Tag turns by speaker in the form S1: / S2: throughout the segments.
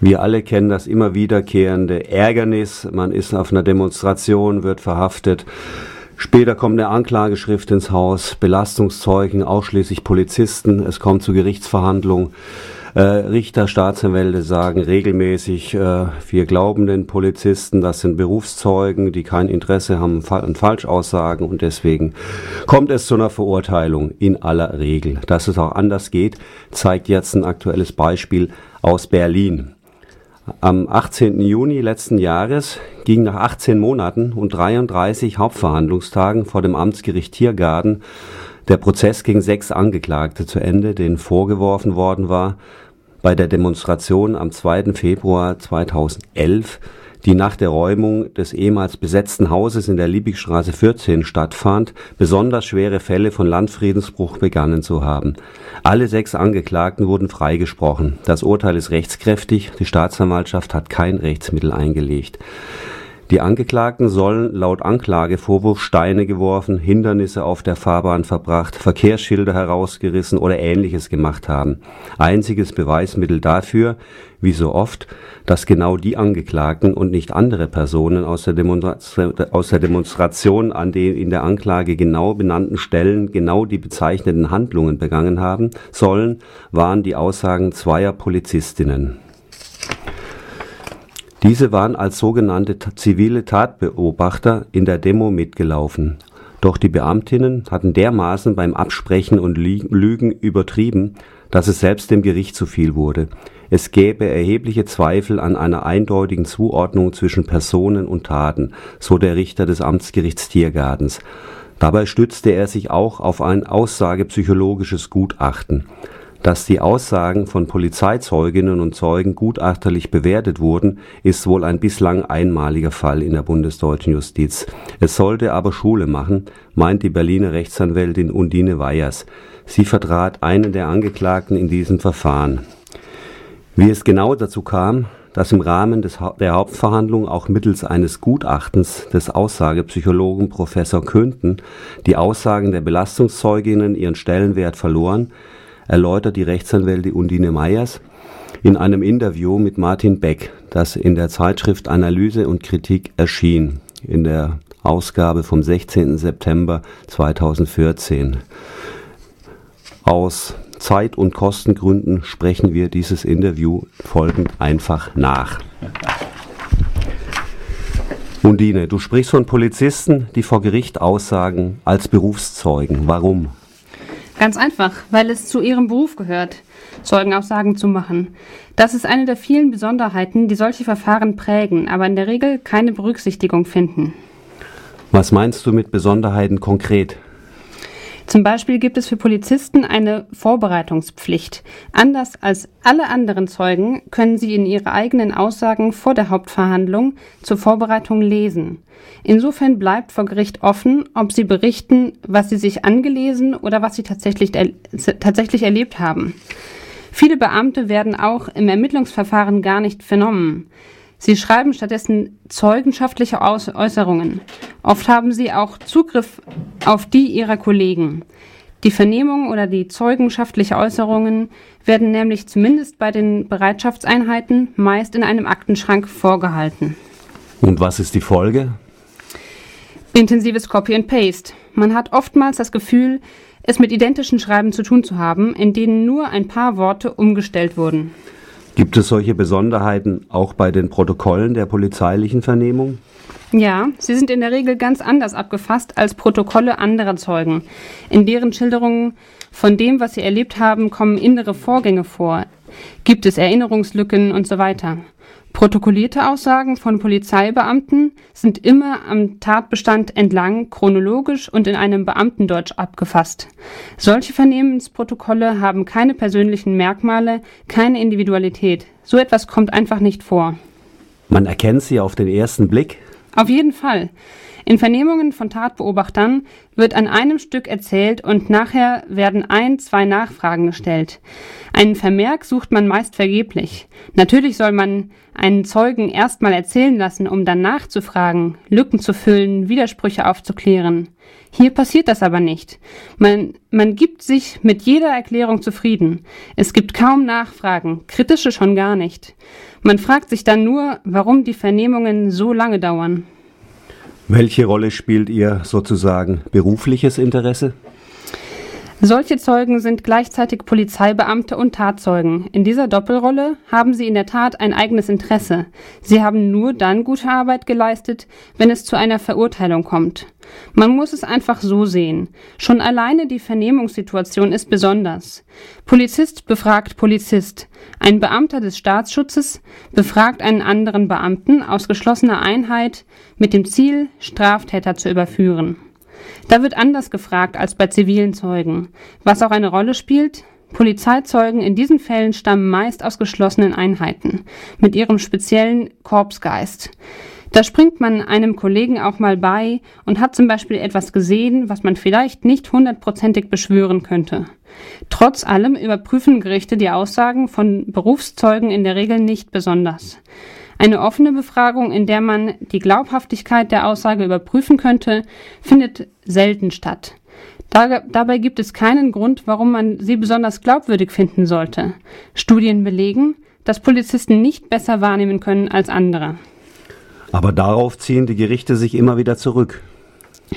S1: Wir alle kennen das immer wiederkehrende Ärgernis. Man ist auf einer Demonstration, wird verhaftet. Später kommt eine Anklageschrift ins Haus, Belastungszeugen, ausschließlich Polizisten. Es kommt zu Gerichtsverhandlungen. Äh, Richter, Staatsanwälte sagen regelmäßig, äh, wir glauben den Polizisten, das sind Berufszeugen, die kein Interesse haben an Falschaussagen und deswegen kommt es zu einer Verurteilung in aller Regel. Dass es auch anders geht, zeigt jetzt ein aktuelles Beispiel aus Berlin. Am 18. Juni letzten Jahres ging nach 18 Monaten und 33 Hauptverhandlungstagen vor dem Amtsgericht Tiergarten der Prozess gegen sechs Angeklagte zu Ende, denen vorgeworfen worden war, bei der Demonstration am 2. Februar 2011 die nach der Räumung des ehemals besetzten Hauses in der Liebigstraße 14 stattfand, besonders schwere Fälle von Landfriedensbruch begangen zu haben. Alle sechs Angeklagten wurden freigesprochen. Das Urteil ist rechtskräftig, die Staatsanwaltschaft hat kein Rechtsmittel eingelegt. Die Angeklagten sollen laut Anklagevorwurf Steine geworfen, Hindernisse auf der Fahrbahn verbracht, Verkehrsschilder herausgerissen oder ähnliches gemacht haben. Einziges Beweismittel dafür, wie so oft, dass genau die Angeklagten und nicht andere Personen aus der, aus der Demonstration an den in der Anklage genau benannten Stellen genau die bezeichneten Handlungen begangen haben sollen, waren die Aussagen zweier Polizistinnen. Diese waren als sogenannte zivile Tatbeobachter in der Demo mitgelaufen. Doch die Beamtinnen hatten dermaßen beim Absprechen und Lügen übertrieben, dass es selbst dem Gericht zu viel wurde. Es gäbe erhebliche Zweifel an einer eindeutigen Zuordnung zwischen Personen und Taten, so der Richter des Amtsgerichts Tiergartens. Dabei stützte er sich auch auf ein aussagepsychologisches Gutachten. Dass die Aussagen von Polizeizeuginnen und Zeugen gutachterlich bewertet wurden, ist wohl ein bislang einmaliger Fall in der bundesdeutschen Justiz. Es sollte aber Schule machen, meint die Berliner Rechtsanwältin Undine Weyers. Sie vertrat einen der Angeklagten in diesem Verfahren. Wie es genau dazu kam, dass im Rahmen des, der Hauptverhandlung auch mittels eines Gutachtens des Aussagepsychologen Professor Könthen die Aussagen der Belastungszeuginnen ihren Stellenwert verloren, erläutert die Rechtsanwältin Undine Meyers in einem Interview mit Martin Beck, das in der Zeitschrift Analyse und Kritik erschien, in der Ausgabe vom 16. September 2014. Aus Zeit- und Kostengründen sprechen wir dieses Interview folgend einfach nach. Undine, du sprichst von Polizisten, die vor Gericht aussagen als Berufszeugen. Warum?
S2: Ganz einfach, weil es zu ihrem Beruf gehört, Zeugenaussagen zu machen. Das ist eine der vielen Besonderheiten, die solche Verfahren prägen, aber in der Regel keine Berücksichtigung finden.
S1: Was meinst du mit Besonderheiten konkret?
S2: Zum Beispiel gibt es für Polizisten eine Vorbereitungspflicht. Anders als alle anderen Zeugen können sie in ihre eigenen Aussagen vor der Hauptverhandlung zur Vorbereitung lesen. Insofern bleibt vor Gericht offen, ob sie berichten, was sie sich angelesen oder was sie tatsächlich, er tatsächlich erlebt haben. Viele Beamte werden auch im Ermittlungsverfahren gar nicht vernommen. Sie schreiben stattdessen zeugenschaftliche Äußerungen. Oft haben sie auch Zugriff auf die ihrer Kollegen. Die Vernehmung oder die zeugenschaftliche Äußerungen werden nämlich zumindest bei den Bereitschaftseinheiten meist in einem Aktenschrank vorgehalten.
S1: Und was ist die Folge?
S2: Intensives Copy and Paste. Man hat oftmals das Gefühl, es mit identischen Schreiben zu tun zu haben, in denen nur ein paar Worte umgestellt wurden.
S1: Gibt es solche Besonderheiten auch bei den Protokollen der polizeilichen Vernehmung?
S2: Ja, sie sind in der Regel ganz anders abgefasst als Protokolle anderer Zeugen. In deren Schilderungen von dem, was sie erlebt haben, kommen innere Vorgänge vor. Gibt es Erinnerungslücken und so weiter. Protokollierte Aussagen von Polizeibeamten sind immer am Tatbestand entlang chronologisch und in einem Beamtendeutsch abgefasst. Solche Vernehmensprotokolle haben keine persönlichen Merkmale, keine Individualität. So etwas kommt einfach nicht vor.
S1: Man erkennt sie auf den ersten Blick?
S2: Auf jeden Fall. In Vernehmungen von Tatbeobachtern wird an einem Stück erzählt und nachher werden ein, zwei Nachfragen gestellt. Einen Vermerk sucht man meist vergeblich. Natürlich soll man einen Zeugen erstmal erzählen lassen, um dann nachzufragen, Lücken zu füllen, Widersprüche aufzuklären. Hier passiert das aber nicht. Man, man gibt sich mit jeder Erklärung zufrieden. Es gibt kaum Nachfragen, kritische schon gar nicht. Man fragt sich dann nur, warum die Vernehmungen so lange dauern.
S1: Welche Rolle spielt Ihr sozusagen berufliches Interesse?
S2: Solche Zeugen sind gleichzeitig Polizeibeamte und Tatzeugen. In dieser Doppelrolle haben sie in der Tat ein eigenes Interesse. Sie haben nur dann gute Arbeit geleistet, wenn es zu einer Verurteilung kommt. Man muss es einfach so sehen. Schon alleine die Vernehmungssituation ist besonders. Polizist befragt Polizist. Ein Beamter des Staatsschutzes befragt einen anderen Beamten aus geschlossener Einheit mit dem Ziel, Straftäter zu überführen. Da wird anders gefragt als bei zivilen Zeugen. Was auch eine Rolle spielt, Polizeizeugen in diesen Fällen stammen meist aus geschlossenen Einheiten mit ihrem speziellen Korpsgeist. Da springt man einem Kollegen auch mal bei und hat zum Beispiel etwas gesehen, was man vielleicht nicht hundertprozentig beschwören könnte. Trotz allem überprüfen Gerichte die Aussagen von Berufszeugen in der Regel nicht besonders. Eine offene Befragung, in der man die Glaubhaftigkeit der Aussage überprüfen könnte, findet selten statt. Da, dabei gibt es keinen Grund, warum man sie besonders glaubwürdig finden sollte. Studien belegen, dass Polizisten nicht besser wahrnehmen können als andere.
S1: Aber darauf ziehen die Gerichte sich immer wieder zurück.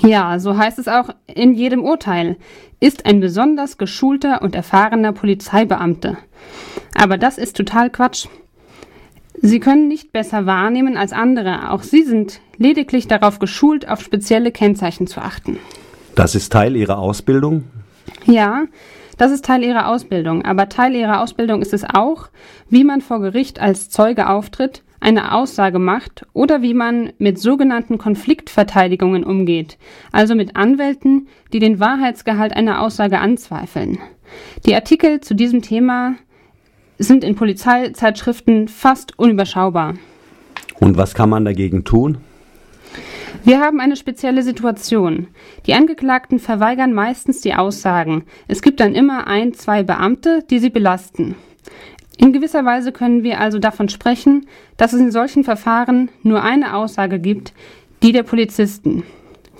S2: Ja, so heißt es auch in jedem Urteil, ist ein besonders geschulter und erfahrener Polizeibeamte. Aber das ist total Quatsch. Sie können nicht besser wahrnehmen als andere. Auch Sie sind lediglich darauf geschult, auf spezielle Kennzeichen zu achten.
S1: Das ist Teil Ihrer Ausbildung?
S2: Ja, das ist Teil Ihrer Ausbildung. Aber Teil Ihrer Ausbildung ist es auch, wie man vor Gericht als Zeuge auftritt, eine Aussage macht oder wie man mit sogenannten Konfliktverteidigungen umgeht, also mit Anwälten, die den Wahrheitsgehalt einer Aussage anzweifeln. Die Artikel zu diesem Thema sind in Polizeizeitschriften fast unüberschaubar.
S1: Und was kann man dagegen tun?
S2: Wir haben eine spezielle Situation. Die Angeklagten verweigern meistens die Aussagen. Es gibt dann immer ein, zwei Beamte, die sie belasten. In gewisser Weise können wir also davon sprechen, dass es in solchen Verfahren nur eine Aussage gibt, die der Polizisten.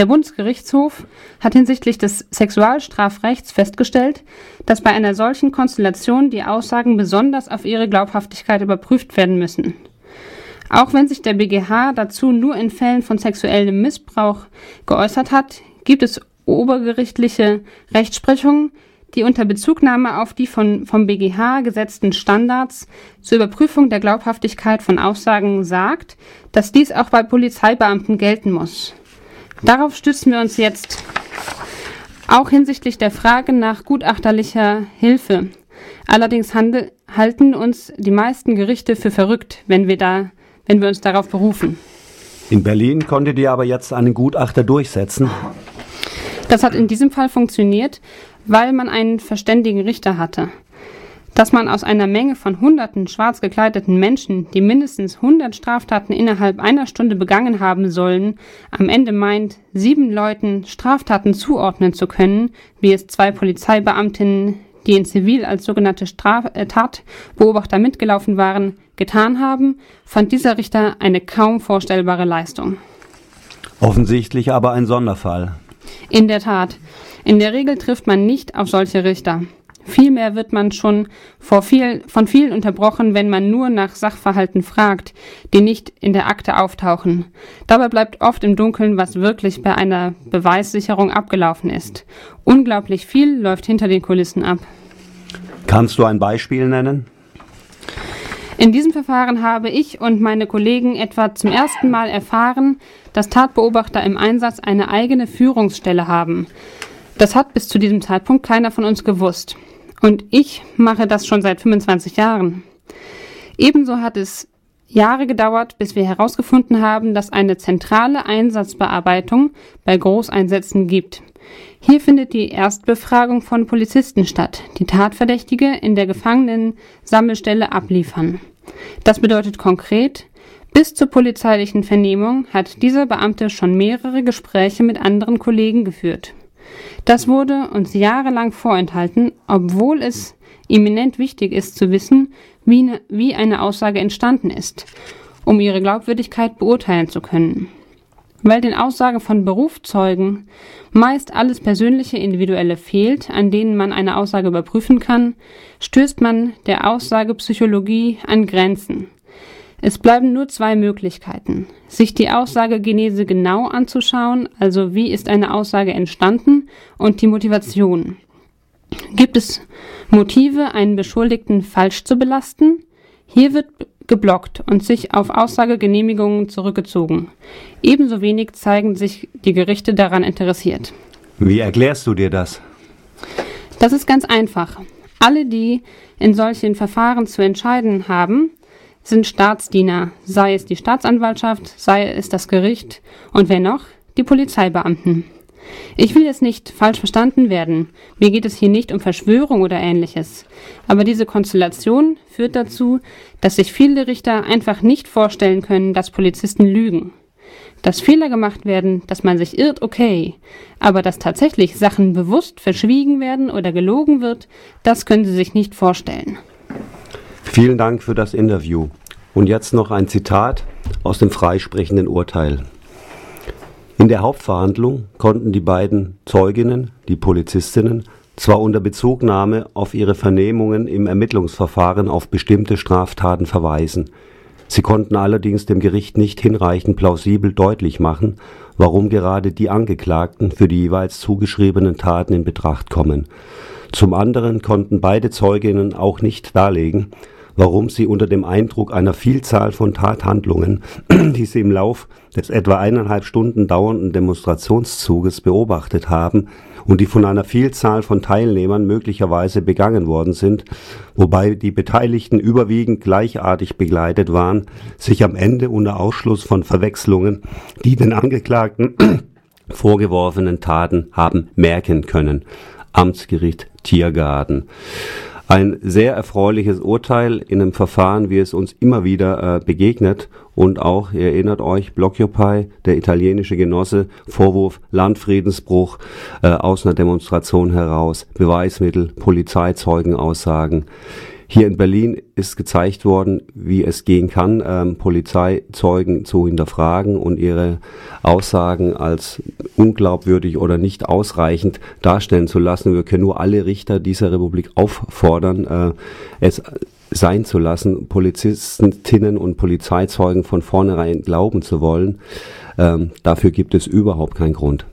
S2: Der Bundesgerichtshof hat hinsichtlich des Sexualstrafrechts festgestellt, dass bei einer solchen Konstellation die Aussagen besonders auf ihre Glaubhaftigkeit überprüft werden müssen. Auch wenn sich der BGH dazu nur in Fällen von sexuellem Missbrauch geäußert hat, gibt es obergerichtliche Rechtsprechung, die unter Bezugnahme auf die von, vom BGH gesetzten Standards zur Überprüfung der Glaubhaftigkeit von Aussagen sagt, dass dies auch bei Polizeibeamten gelten muss. Darauf stützen wir uns jetzt auch hinsichtlich der Frage nach gutachterlicher Hilfe. Allerdings handel, halten uns die meisten Gerichte für verrückt, wenn wir, da, wenn wir uns darauf berufen.
S1: In Berlin konntet ihr aber jetzt einen Gutachter durchsetzen.
S2: Das hat in diesem Fall funktioniert, weil man einen verständigen Richter hatte dass man aus einer Menge von hunderten schwarz gekleideten Menschen, die mindestens 100 Straftaten innerhalb einer Stunde begangen haben sollen, am Ende meint, sieben Leuten Straftaten zuordnen zu können, wie es zwei Polizeibeamtinnen, die in Zivil als sogenannte Straf äh, Tatbeobachter mitgelaufen waren, getan haben, fand dieser Richter eine kaum vorstellbare Leistung.
S1: Offensichtlich aber ein Sonderfall.
S2: In der Tat. In der Regel trifft man nicht auf solche Richter. Vielmehr wird man schon viel, von vielen unterbrochen, wenn man nur nach Sachverhalten fragt, die nicht in der Akte auftauchen. Dabei bleibt oft im Dunkeln, was wirklich bei einer Beweissicherung abgelaufen ist. Unglaublich viel läuft hinter den Kulissen ab.
S1: Kannst du ein Beispiel nennen?
S2: In diesem Verfahren habe ich und meine Kollegen etwa zum ersten Mal erfahren, dass Tatbeobachter im Einsatz eine eigene Führungsstelle haben. Das hat bis zu diesem Zeitpunkt keiner von uns gewusst. Und ich mache das schon seit 25 Jahren. Ebenso hat es Jahre gedauert, bis wir herausgefunden haben, dass eine zentrale Einsatzbearbeitung bei Großeinsätzen gibt. Hier findet die Erstbefragung von Polizisten statt, die Tatverdächtige in der Gefangenen-Sammelstelle abliefern. Das bedeutet konkret, bis zur polizeilichen Vernehmung hat dieser Beamte schon mehrere Gespräche mit anderen Kollegen geführt. Das wurde uns jahrelang vorenthalten, obwohl es eminent wichtig ist zu wissen, wie, ne, wie eine Aussage entstanden ist, um ihre Glaubwürdigkeit beurteilen zu können. Weil den Aussagen von Berufszeugen meist alles persönliche Individuelle fehlt, an denen man eine Aussage überprüfen kann, stößt man der Aussagepsychologie an Grenzen. Es bleiben nur zwei Möglichkeiten. Sich die Aussagegenese genau anzuschauen, also wie ist eine Aussage entstanden und die Motivation. Gibt es Motive, einen Beschuldigten falsch zu belasten? Hier wird geblockt und sich auf Aussagegenehmigungen zurückgezogen. Ebenso wenig zeigen sich die Gerichte daran interessiert.
S1: Wie erklärst du dir das?
S2: Das ist ganz einfach. Alle, die in solchen Verfahren zu entscheiden haben, sind Staatsdiener, sei es die Staatsanwaltschaft, sei es das Gericht und wer noch? Die Polizeibeamten. Ich will jetzt nicht falsch verstanden werden. Mir geht es hier nicht um Verschwörung oder ähnliches. Aber diese Konstellation führt dazu, dass sich viele Richter einfach nicht vorstellen können, dass Polizisten lügen. Dass Fehler gemacht werden, dass man sich irrt, okay. Aber dass tatsächlich Sachen bewusst verschwiegen werden oder gelogen wird, das können sie sich nicht vorstellen.
S1: Vielen Dank für das Interview. Und jetzt noch ein Zitat aus dem freisprechenden Urteil. In der Hauptverhandlung konnten die beiden Zeuginnen, die Polizistinnen, zwar unter Bezugnahme auf ihre Vernehmungen im Ermittlungsverfahren auf bestimmte Straftaten verweisen, sie konnten allerdings dem Gericht nicht hinreichend plausibel deutlich machen, warum gerade die Angeklagten für die jeweils zugeschriebenen Taten in Betracht kommen. Zum anderen konnten beide Zeuginnen auch nicht darlegen, warum sie unter dem Eindruck einer Vielzahl von Tathandlungen, die sie im Lauf des etwa eineinhalb Stunden dauernden Demonstrationszuges beobachtet haben und die von einer Vielzahl von Teilnehmern möglicherweise begangen worden sind, wobei die Beteiligten überwiegend gleichartig begleitet waren, sich am Ende unter Ausschluss von Verwechslungen, die den Angeklagten vorgeworfenen Taten haben merken können. Amtsgericht Tiergarten. Ein sehr erfreuliches Urteil in einem Verfahren, wie es uns immer wieder äh, begegnet. Und auch, ihr erinnert euch, Blockupy, der italienische Genosse, Vorwurf Landfriedensbruch äh, aus einer Demonstration heraus, Beweismittel, Polizeizeugenaussagen. Hier in Berlin ist gezeigt worden, wie es gehen kann, ähm, Polizeizeugen zu hinterfragen und ihre Aussagen als unglaubwürdig oder nicht ausreichend darstellen zu lassen. Wir können nur alle Richter dieser Republik auffordern, äh, es sein zu lassen, Polizistinnen und Polizeizeugen von vornherein glauben zu wollen. Ähm, dafür gibt es überhaupt keinen Grund.